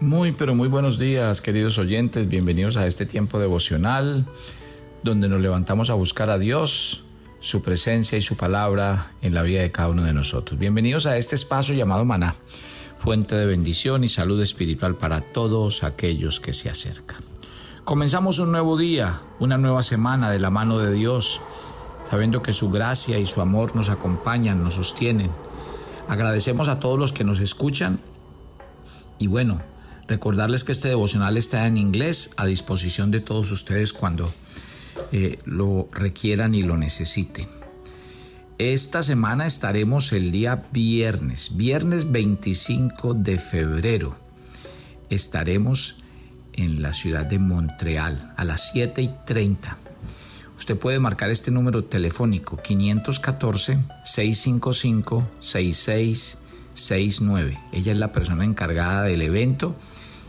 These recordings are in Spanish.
Muy, pero muy buenos días, queridos oyentes. Bienvenidos a este tiempo devocional donde nos levantamos a buscar a Dios, su presencia y su palabra en la vida de cada uno de nosotros. Bienvenidos a este espacio llamado Maná, fuente de bendición y salud espiritual para todos aquellos que se acercan. Comenzamos un nuevo día, una nueva semana de la mano de Dios, sabiendo que su gracia y su amor nos acompañan, nos sostienen. Agradecemos a todos los que nos escuchan y bueno, Recordarles que este devocional está en inglés a disposición de todos ustedes cuando eh, lo requieran y lo necesiten. Esta semana estaremos el día viernes, viernes 25 de febrero. Estaremos en la ciudad de Montreal a las 7 y 30. Usted puede marcar este número telefónico 514-655-6669. Ella es la persona encargada del evento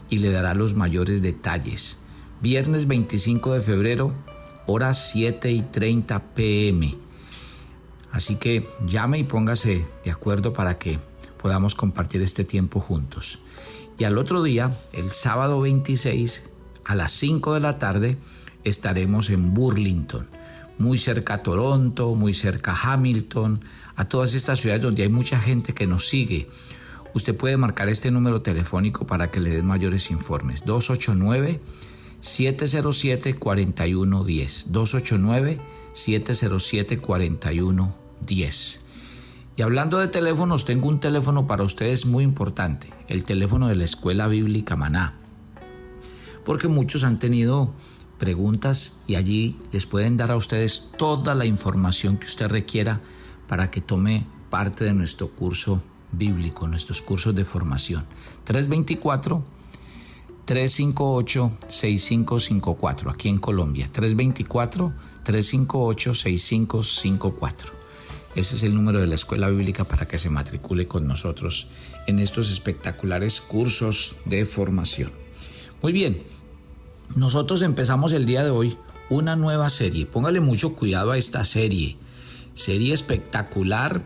y le dará los mayores detalles. Viernes 25 de febrero, horas 7 y 30 pm. Así que llame y póngase de acuerdo para que podamos compartir este tiempo juntos. Y al otro día, el sábado 26, a las 5 de la tarde, estaremos en Burlington, muy cerca a Toronto, muy cerca a Hamilton, a todas estas ciudades donde hay mucha gente que nos sigue usted puede marcar este número telefónico para que le den mayores informes. 289-707-4110. 289-707-4110. Y hablando de teléfonos, tengo un teléfono para ustedes muy importante, el teléfono de la Escuela Bíblica Maná. Porque muchos han tenido preguntas y allí les pueden dar a ustedes toda la información que usted requiera para que tome parte de nuestro curso bíblico, nuestros cursos de formación. 324 358 6554 aquí en Colombia. 324 358 6554. Ese es el número de la escuela bíblica para que se matricule con nosotros en estos espectaculares cursos de formación. Muy bien, nosotros empezamos el día de hoy una nueva serie. Póngale mucho cuidado a esta serie. Serie espectacular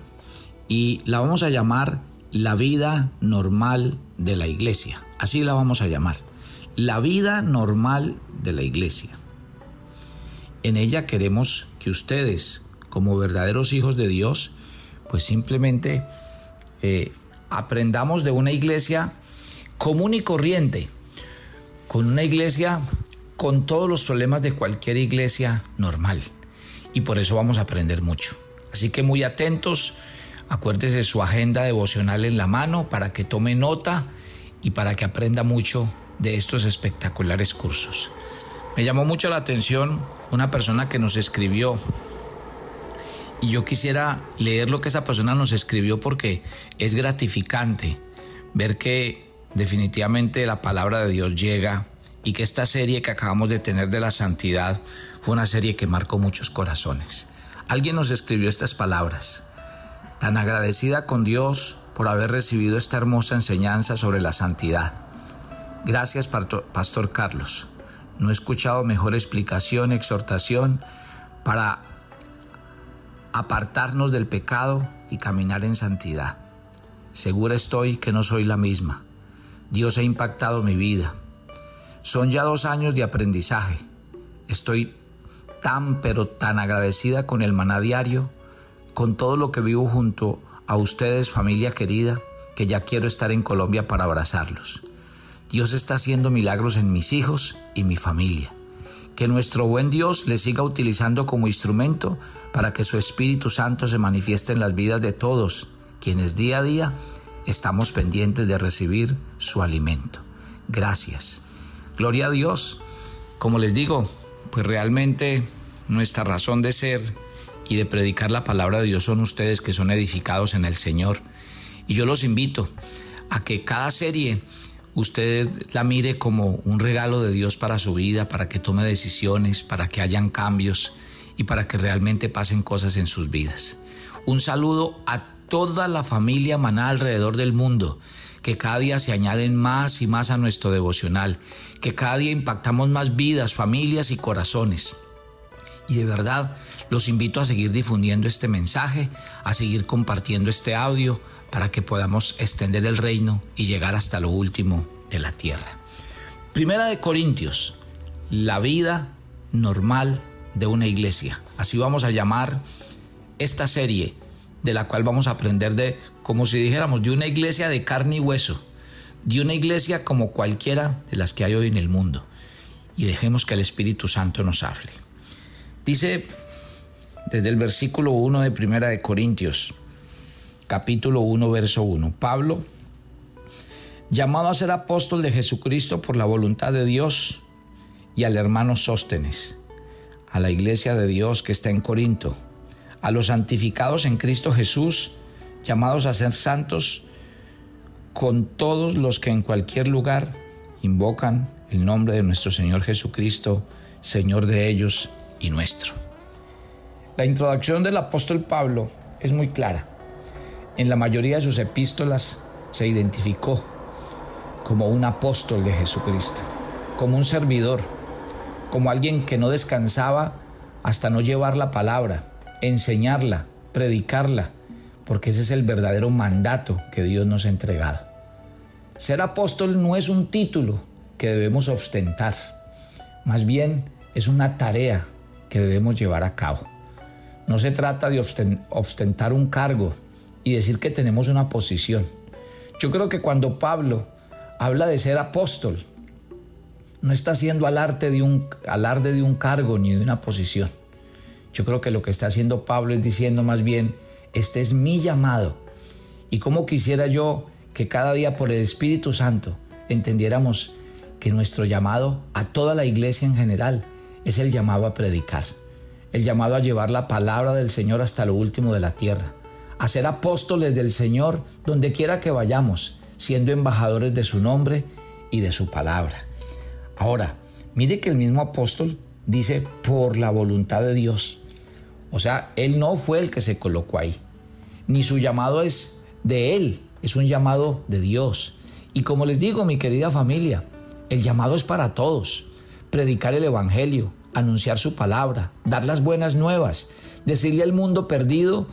y la vamos a llamar la vida normal de la iglesia. Así la vamos a llamar. La vida normal de la iglesia. En ella queremos que ustedes, como verdaderos hijos de Dios, pues simplemente eh, aprendamos de una iglesia común y corriente, con una iglesia con todos los problemas de cualquier iglesia normal. Y por eso vamos a aprender mucho. Así que muy atentos Acuérdese su agenda devocional en la mano para que tome nota y para que aprenda mucho de estos espectaculares cursos. Me llamó mucho la atención una persona que nos escribió y yo quisiera leer lo que esa persona nos escribió porque es gratificante ver que definitivamente la palabra de Dios llega y que esta serie que acabamos de tener de la santidad fue una serie que marcó muchos corazones. Alguien nos escribió estas palabras tan agradecida con Dios por haber recibido esta hermosa enseñanza sobre la santidad. Gracias, Pastor Carlos. No he escuchado mejor explicación, exhortación para apartarnos del pecado y caminar en santidad. Segura estoy que no soy la misma. Dios ha impactado mi vida. Son ya dos años de aprendizaje. Estoy tan pero tan agradecida con el maná diario con todo lo que vivo junto a ustedes, familia querida, que ya quiero estar en Colombia para abrazarlos. Dios está haciendo milagros en mis hijos y mi familia. Que nuestro buen Dios les siga utilizando como instrumento para que su Espíritu Santo se manifieste en las vidas de todos, quienes día a día estamos pendientes de recibir su alimento. Gracias. Gloria a Dios. Como les digo, pues realmente nuestra razón de ser y de predicar la palabra de Dios son ustedes que son edificados en el Señor. Y yo los invito a que cada serie usted la mire como un regalo de Dios para su vida, para que tome decisiones, para que hayan cambios y para que realmente pasen cosas en sus vidas. Un saludo a toda la familia Maná alrededor del mundo, que cada día se añaden más y más a nuestro devocional, que cada día impactamos más vidas, familias y corazones. Y de verdad, los invito a seguir difundiendo este mensaje, a seguir compartiendo este audio para que podamos extender el reino y llegar hasta lo último de la tierra. Primera de Corintios, la vida normal de una iglesia. Así vamos a llamar esta serie de la cual vamos a aprender de, como si dijéramos, de una iglesia de carne y hueso, de una iglesia como cualquiera de las que hay hoy en el mundo. Y dejemos que el Espíritu Santo nos hable. Dice desde el versículo 1 de Primera de Corintios, capítulo 1, verso 1, Pablo, llamado a ser apóstol de Jesucristo por la voluntad de Dios, y al hermano Sóstenes, a la iglesia de Dios que está en Corinto, a los santificados en Cristo Jesús, llamados a ser santos, con todos los que en cualquier lugar invocan el nombre de nuestro Señor Jesucristo, Señor de ellos y nuestro. La introducción del apóstol Pablo es muy clara. En la mayoría de sus epístolas se identificó como un apóstol de Jesucristo, como un servidor, como alguien que no descansaba hasta no llevar la palabra, enseñarla, predicarla, porque ese es el verdadero mandato que Dios nos ha entregado. Ser apóstol no es un título que debemos ostentar, más bien es una tarea que debemos llevar a cabo. No se trata de ostentar un cargo y decir que tenemos una posición. Yo creo que cuando Pablo habla de ser apóstol, no está haciendo alarde de un, alarde de un cargo ni de una posición. Yo creo que lo que está haciendo Pablo es diciendo más bien, este es mi llamado. Y como quisiera yo que cada día por el Espíritu Santo entendiéramos que nuestro llamado a toda la iglesia en general es el llamado a predicar, el llamado a llevar la palabra del Señor hasta lo último de la tierra, a ser apóstoles del Señor donde quiera que vayamos, siendo embajadores de su nombre y de su palabra. Ahora, mire que el mismo apóstol dice por la voluntad de Dios. O sea, él no fue el que se colocó ahí. Ni su llamado es de él, es un llamado de Dios. Y como les digo, mi querida familia, el llamado es para todos. Predicar el Evangelio, anunciar su palabra, dar las buenas nuevas, decirle al mundo perdido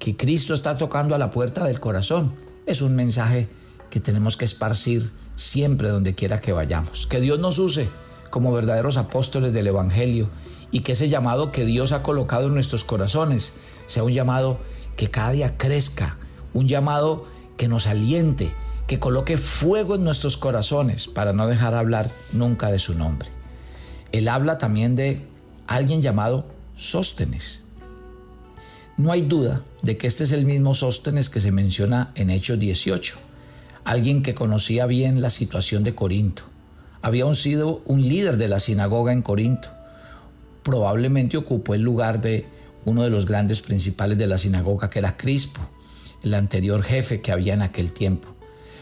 que Cristo está tocando a la puerta del corazón. Es un mensaje que tenemos que esparcir siempre donde quiera que vayamos. Que Dios nos use como verdaderos apóstoles del Evangelio y que ese llamado que Dios ha colocado en nuestros corazones sea un llamado que cada día crezca, un llamado que nos aliente, que coloque fuego en nuestros corazones para no dejar hablar nunca de su nombre. Él habla también de alguien llamado Sóstenes. No hay duda de que este es el mismo Sóstenes que se menciona en Hechos 18 alguien que conocía bien la situación de Corinto. Había sido un líder de la sinagoga en Corinto. Probablemente ocupó el lugar de uno de los grandes principales de la sinagoga, que era Crispo, el anterior jefe que había en aquel tiempo.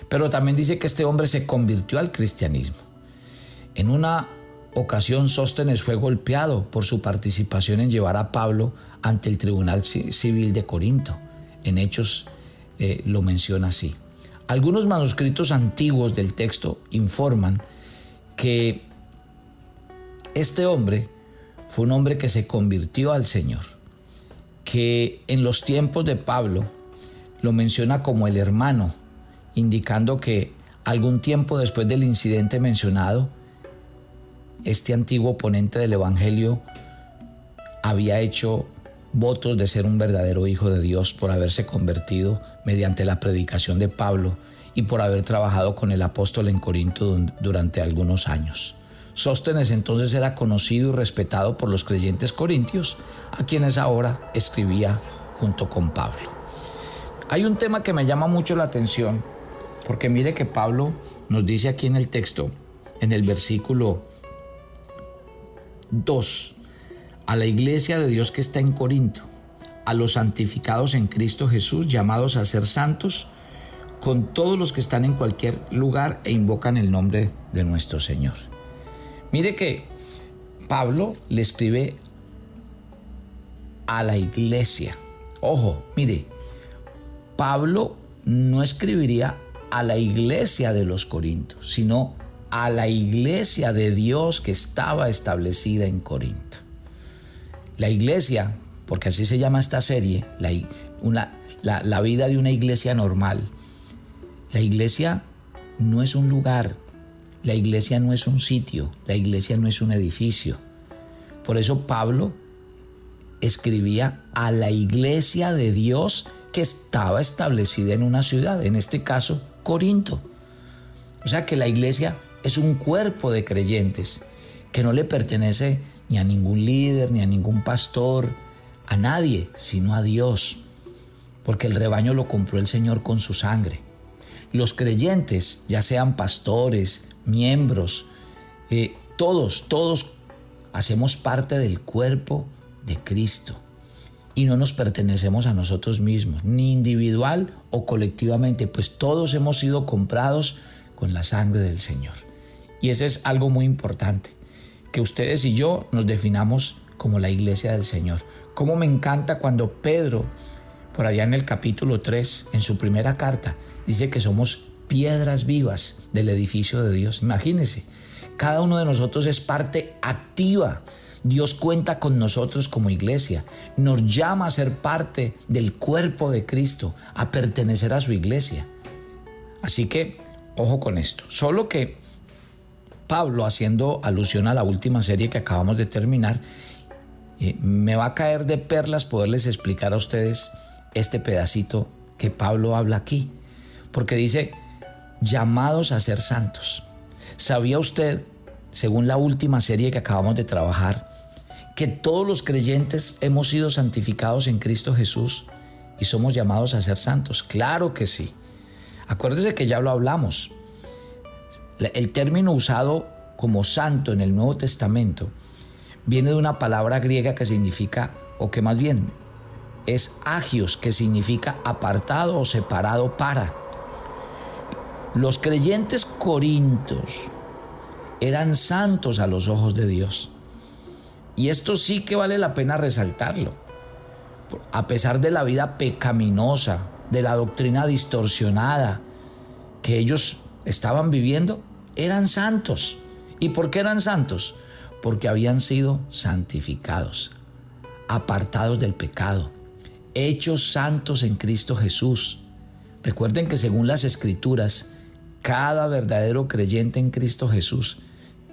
Pero también dice que este hombre se convirtió al cristianismo. En una ocasión Sóstenes fue golpeado por su participación en llevar a Pablo ante el Tribunal Civil de Corinto. En Hechos eh, lo menciona así. Algunos manuscritos antiguos del texto informan que este hombre fue un hombre que se convirtió al Señor, que en los tiempos de Pablo lo menciona como el hermano, indicando que algún tiempo después del incidente mencionado, este antiguo oponente del Evangelio había hecho votos de ser un verdadero hijo de Dios por haberse convertido mediante la predicación de Pablo y por haber trabajado con el apóstol en Corinto durante algunos años. Sóstenes entonces era conocido y respetado por los creyentes corintios, a quienes ahora escribía junto con Pablo. Hay un tema que me llama mucho la atención, porque mire que Pablo nos dice aquí en el texto, en el versículo 2, a la iglesia de Dios que está en Corinto, a los santificados en Cristo Jesús, llamados a ser santos, con todos los que están en cualquier lugar e invocan el nombre de nuestro Señor. Mire que Pablo le escribe a la iglesia. Ojo, mire, Pablo no escribiría a la iglesia de los Corintios, sino a la iglesia de Dios que estaba establecida en Corinto. La iglesia, porque así se llama esta serie, la, vida de una iglesia normal. La iglesia no es un lugar, la iglesia no es un sitio, la iglesia no es un edificio. Por eso Pablo escribía a la iglesia de Dios que estaba establecida en una ciudad, en este caso Corinto. O sea que la iglesia es un cuerpo de creyentes que no le pertenece ni a ningún líder, ni a ningún pastor, a nadie, sino a Dios, porque el rebaño lo compró el Señor con su sangre. Los creyentes, ya sean pastores, miembros, eh, todos, todos hacemos parte del cuerpo de Cristo y no nos pertenecemos a nosotros mismos, ni individual o colectivamente, pues todos hemos sido comprados con la sangre del Señor. Y ese es algo muy importante, que ustedes y yo nos definamos como la iglesia del Señor. Como me encanta cuando Pedro, por allá en el capítulo 3, en su primera carta, dice que somos piedras vivas del edificio de Dios. Imagínense, cada uno de nosotros es parte activa Dios cuenta con nosotros como iglesia, nos llama a ser parte del cuerpo de Cristo, a pertenecer a su iglesia. Así que, ojo con esto. Solo que Pablo, haciendo alusión a la última serie que acabamos de terminar, eh, me va a caer de perlas poderles explicar a ustedes este pedacito que Pablo habla aquí. Porque dice, llamados a ser santos. ¿Sabía usted, según la última serie que acabamos de trabajar, que todos los creyentes hemos sido santificados en Cristo Jesús y somos llamados a ser santos? Claro que sí. Acuérdese que ya lo hablamos. El término usado como santo en el Nuevo Testamento viene de una palabra griega que significa, o que más bien es agios, que significa apartado o separado para. Los creyentes corintos eran santos a los ojos de Dios. Y esto sí que vale la pena resaltarlo. A pesar de la vida pecaminosa, de la doctrina distorsionada que ellos estaban viviendo, eran santos. ¿Y por qué eran santos? Porque habían sido santificados, apartados del pecado, hechos santos en Cristo Jesús. Recuerden que según las escrituras, cada verdadero creyente en Cristo Jesús,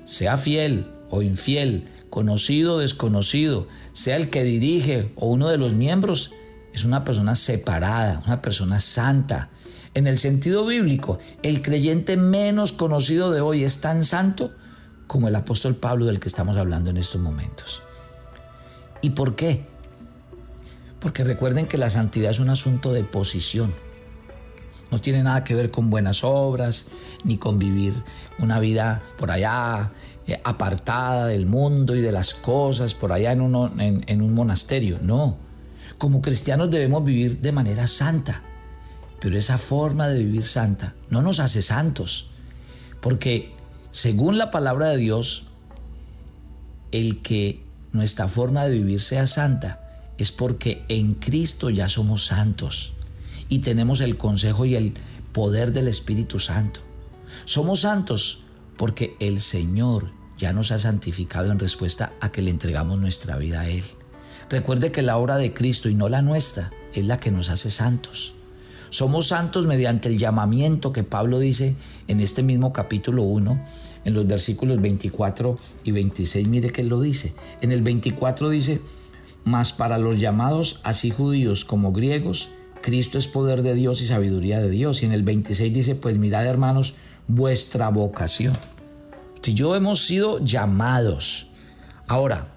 sea fiel o infiel, conocido o desconocido, sea el que dirige o uno de los miembros, es una persona separada, una persona santa. En el sentido bíblico, el creyente menos conocido de hoy es tan santo como el apóstol Pablo del que estamos hablando en estos momentos. ¿Y por qué? Porque recuerden que la santidad es un asunto de posición. No tiene nada que ver con buenas obras, ni con vivir una vida por allá eh, apartada del mundo y de las cosas, por allá en, en un monasterio. No, como cristianos debemos vivir de manera santa. Pero esa forma de vivir santa no nos hace santos. Porque según la palabra de Dios, el que nuestra forma de vivir sea santa es porque en Cristo ya somos santos y tenemos el consejo y el poder del Espíritu Santo. Somos santos porque el Señor ya nos ha santificado en respuesta a que le entregamos nuestra vida a Él. Recuerde que la obra de Cristo y no la nuestra es la que nos hace santos. Somos santos mediante el llamamiento que Pablo dice en este mismo capítulo 1, en los versículos 24 y 26. Mire que lo dice. En el 24 dice, mas para los llamados, así judíos como griegos, Cristo es poder de Dios y sabiduría de Dios. Y en el 26 dice, pues mirad hermanos, vuestra vocación. Si yo hemos sido llamados. Ahora,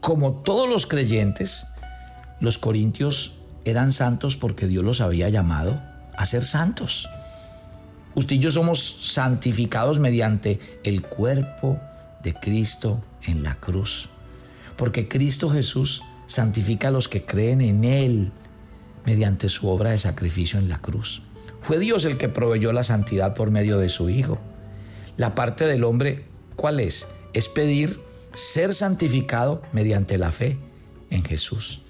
como todos los creyentes, los corintios eran santos porque Dios los había llamado a ser santos. Usted y yo somos santificados mediante el cuerpo de Cristo en la cruz. Porque Cristo Jesús santifica a los que creen en Él mediante su obra de sacrificio en la cruz. Fue Dios el que proveyó la santidad por medio de su Hijo. La parte del hombre, ¿cuál es? Es pedir ser santificado mediante la fe en Jesús.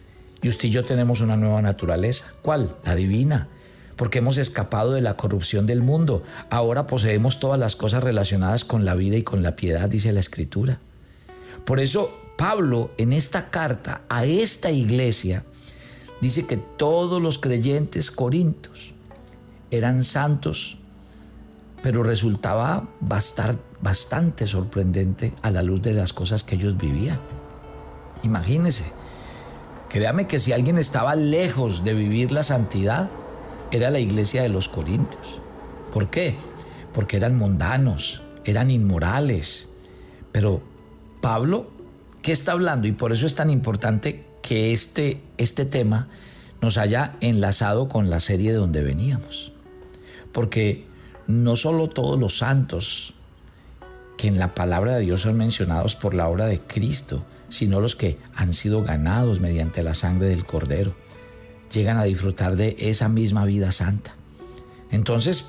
Y usted y yo tenemos una nueva naturaleza. ¿Cuál? La divina. Porque hemos escapado de la corrupción del mundo. Ahora poseemos todas las cosas relacionadas con la vida y con la piedad, dice la Escritura. Por eso Pablo en esta carta a esta iglesia dice que todos los creyentes corintos eran santos, pero resultaba bastante sorprendente a la luz de las cosas que ellos vivían. Imagínense, créame que si alguien estaba lejos de vivir la santidad, era la iglesia de los Corintios. ¿Por qué? Porque eran mundanos, eran inmorales. Pero Pablo, ¿qué está hablando? Y por eso es tan importante que este, este tema nos haya enlazado con la serie de donde veníamos. Porque no solo todos los santos que en la palabra de Dios son mencionados por la obra de Cristo, sino los que han sido ganados mediante la sangre del Cordero, llegan a disfrutar de esa misma vida santa. Entonces,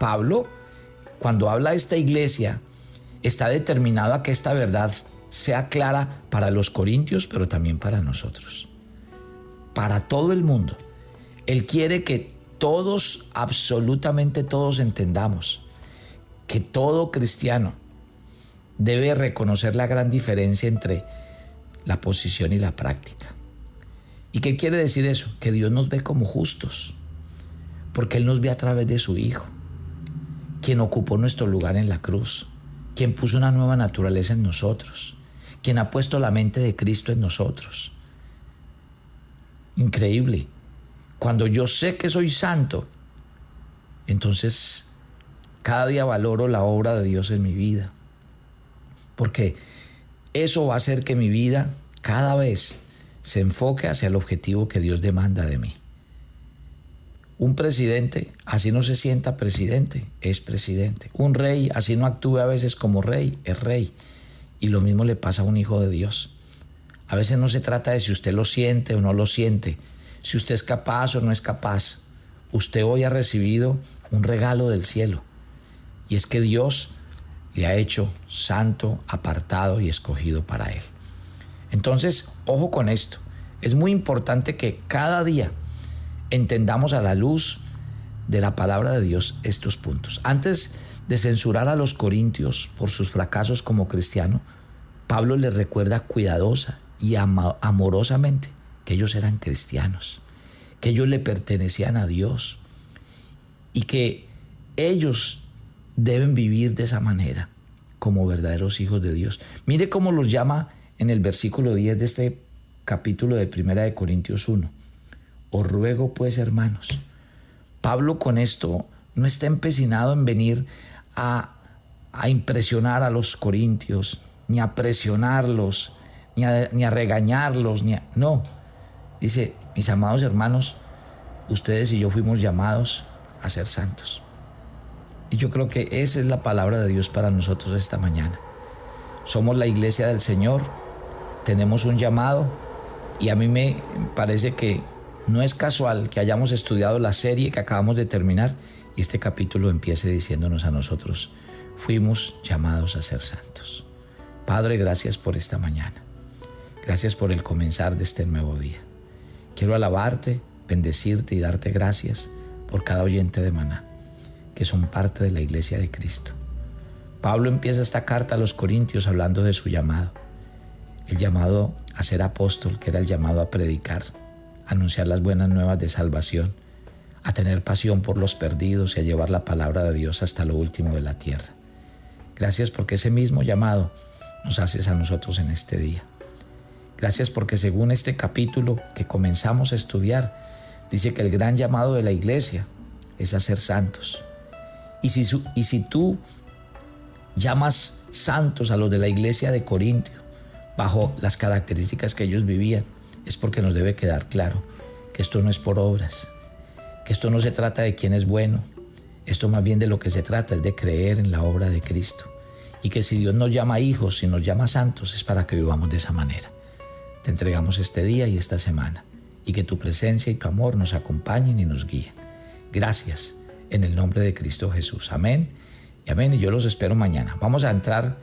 Pablo, cuando habla de esta iglesia, está determinado a que esta verdad sea clara para los corintios, pero también para nosotros, para todo el mundo. Él quiere que todos, absolutamente todos entendamos que todo cristiano debe reconocer la gran diferencia entre la posición y la práctica. ¿Y qué quiere decir eso? Que Dios nos ve como justos, porque Él nos ve a través de su Hijo, quien ocupó nuestro lugar en la cruz, quien puso una nueva naturaleza en nosotros, quien ha puesto la mente de Cristo en nosotros. Increíble. Cuando yo sé que soy santo, entonces cada día valoro la obra de Dios en mi vida, porque eso va a hacer que mi vida cada vez se enfoque hacia el objetivo que Dios demanda de mí. Un presidente, así no se sienta presidente, es presidente. Un rey, así no actúe a veces como rey, es rey. Y lo mismo le pasa a un hijo de Dios. A veces no se trata de si usted lo siente o no lo siente, si usted es capaz o no es capaz. Usted hoy ha recibido un regalo del cielo. Y es que Dios le ha hecho santo, apartado y escogido para él. Entonces, ojo con esto. Es muy importante que cada día entendamos a la luz de la palabra de Dios estos puntos. Antes de censurar a los corintios por sus fracasos como cristiano, Pablo les recuerda cuidadosa y amorosamente que ellos eran cristianos, que ellos le pertenecían a Dios y que ellos deben vivir de esa manera como verdaderos hijos de Dios. Mire cómo los llama en el versículo 10 de este capítulo de Primera de Corintios 1. Os ruego pues, hermanos. Pablo con esto no está empecinado en venir a, a impresionar a los corintios, ni a presionarlos, ni a, ni a regañarlos, ni a, no. Dice, mis amados hermanos, ustedes y yo fuimos llamados a ser santos. Y yo creo que esa es la palabra de Dios para nosotros esta mañana. Somos la iglesia del Señor, tenemos un llamado y a mí me parece que no es casual que hayamos estudiado la serie que acabamos de terminar y este capítulo empiece diciéndonos a nosotros, fuimos llamados a ser santos. Padre, gracias por esta mañana. Gracias por el comenzar de este nuevo día. Quiero alabarte, bendecirte y darte gracias por cada oyente de Maná, que son parte de la iglesia de Cristo. Pablo empieza esta carta a los Corintios hablando de su llamado el llamado a ser apóstol, que era el llamado a predicar, anunciar las buenas nuevas de salvación, a tener pasión por los perdidos y a llevar la palabra de Dios hasta lo último de la tierra. Gracias porque ese mismo llamado nos haces a nosotros en este día. Gracias porque según este capítulo que comenzamos a estudiar, dice que el gran llamado de la iglesia es a ser santos. Y si, y si tú llamas santos a los de la iglesia de Corintio, bajo las características que ellos vivían, es porque nos debe quedar claro que esto no es por obras, esto no se trata de quién es bueno, esto más bien de lo que se trata es de creer en la obra de Cristo. Y que si Dios nos llama hijos, si nos llama santos, es para que vivamos de esa manera. Te entregamos este día y esta semana, y que tu presencia y tu amor nos acompañen y nos guíen. Gracias, en el nombre de Cristo Jesús. Amén y amén. Y yo los espero mañana. Vamos a entrar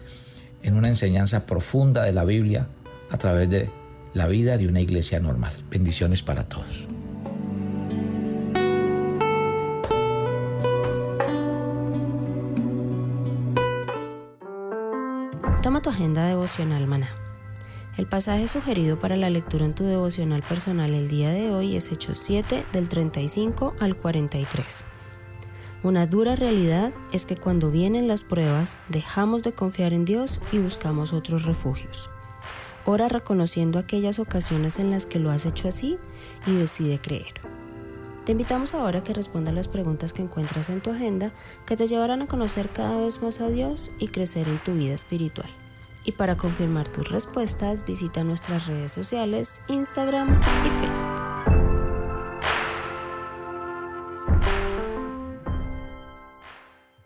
en una enseñanza profunda de la Biblia a través de la vida de una iglesia normal. Bendiciones para todos. Agenda devocional, maná. El pasaje sugerido para la lectura en tu devocional personal el día de hoy es Hechos 7 del 35 al 43. Una dura realidad es que cuando vienen las pruebas dejamos de confiar en Dios y buscamos otros refugios. Ora reconociendo aquellas ocasiones en las que lo has hecho así y decide creer. Te invitamos ahora a que respondas las preguntas que encuentras en tu agenda que te llevarán a conocer cada vez más a Dios y crecer en tu vida espiritual. Y para confirmar tus respuestas, visita nuestras redes sociales, Instagram y Facebook.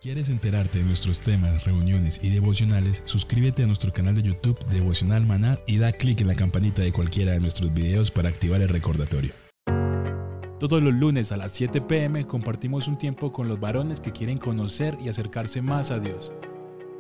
¿Quieres enterarte de nuestros temas, reuniones y devocionales? Suscríbete a nuestro canal de YouTube Devocional Maná y da clic en la campanita de cualquiera de nuestros videos para activar el recordatorio. Todos los lunes a las 7 pm compartimos un tiempo con los varones que quieren conocer y acercarse más a Dios.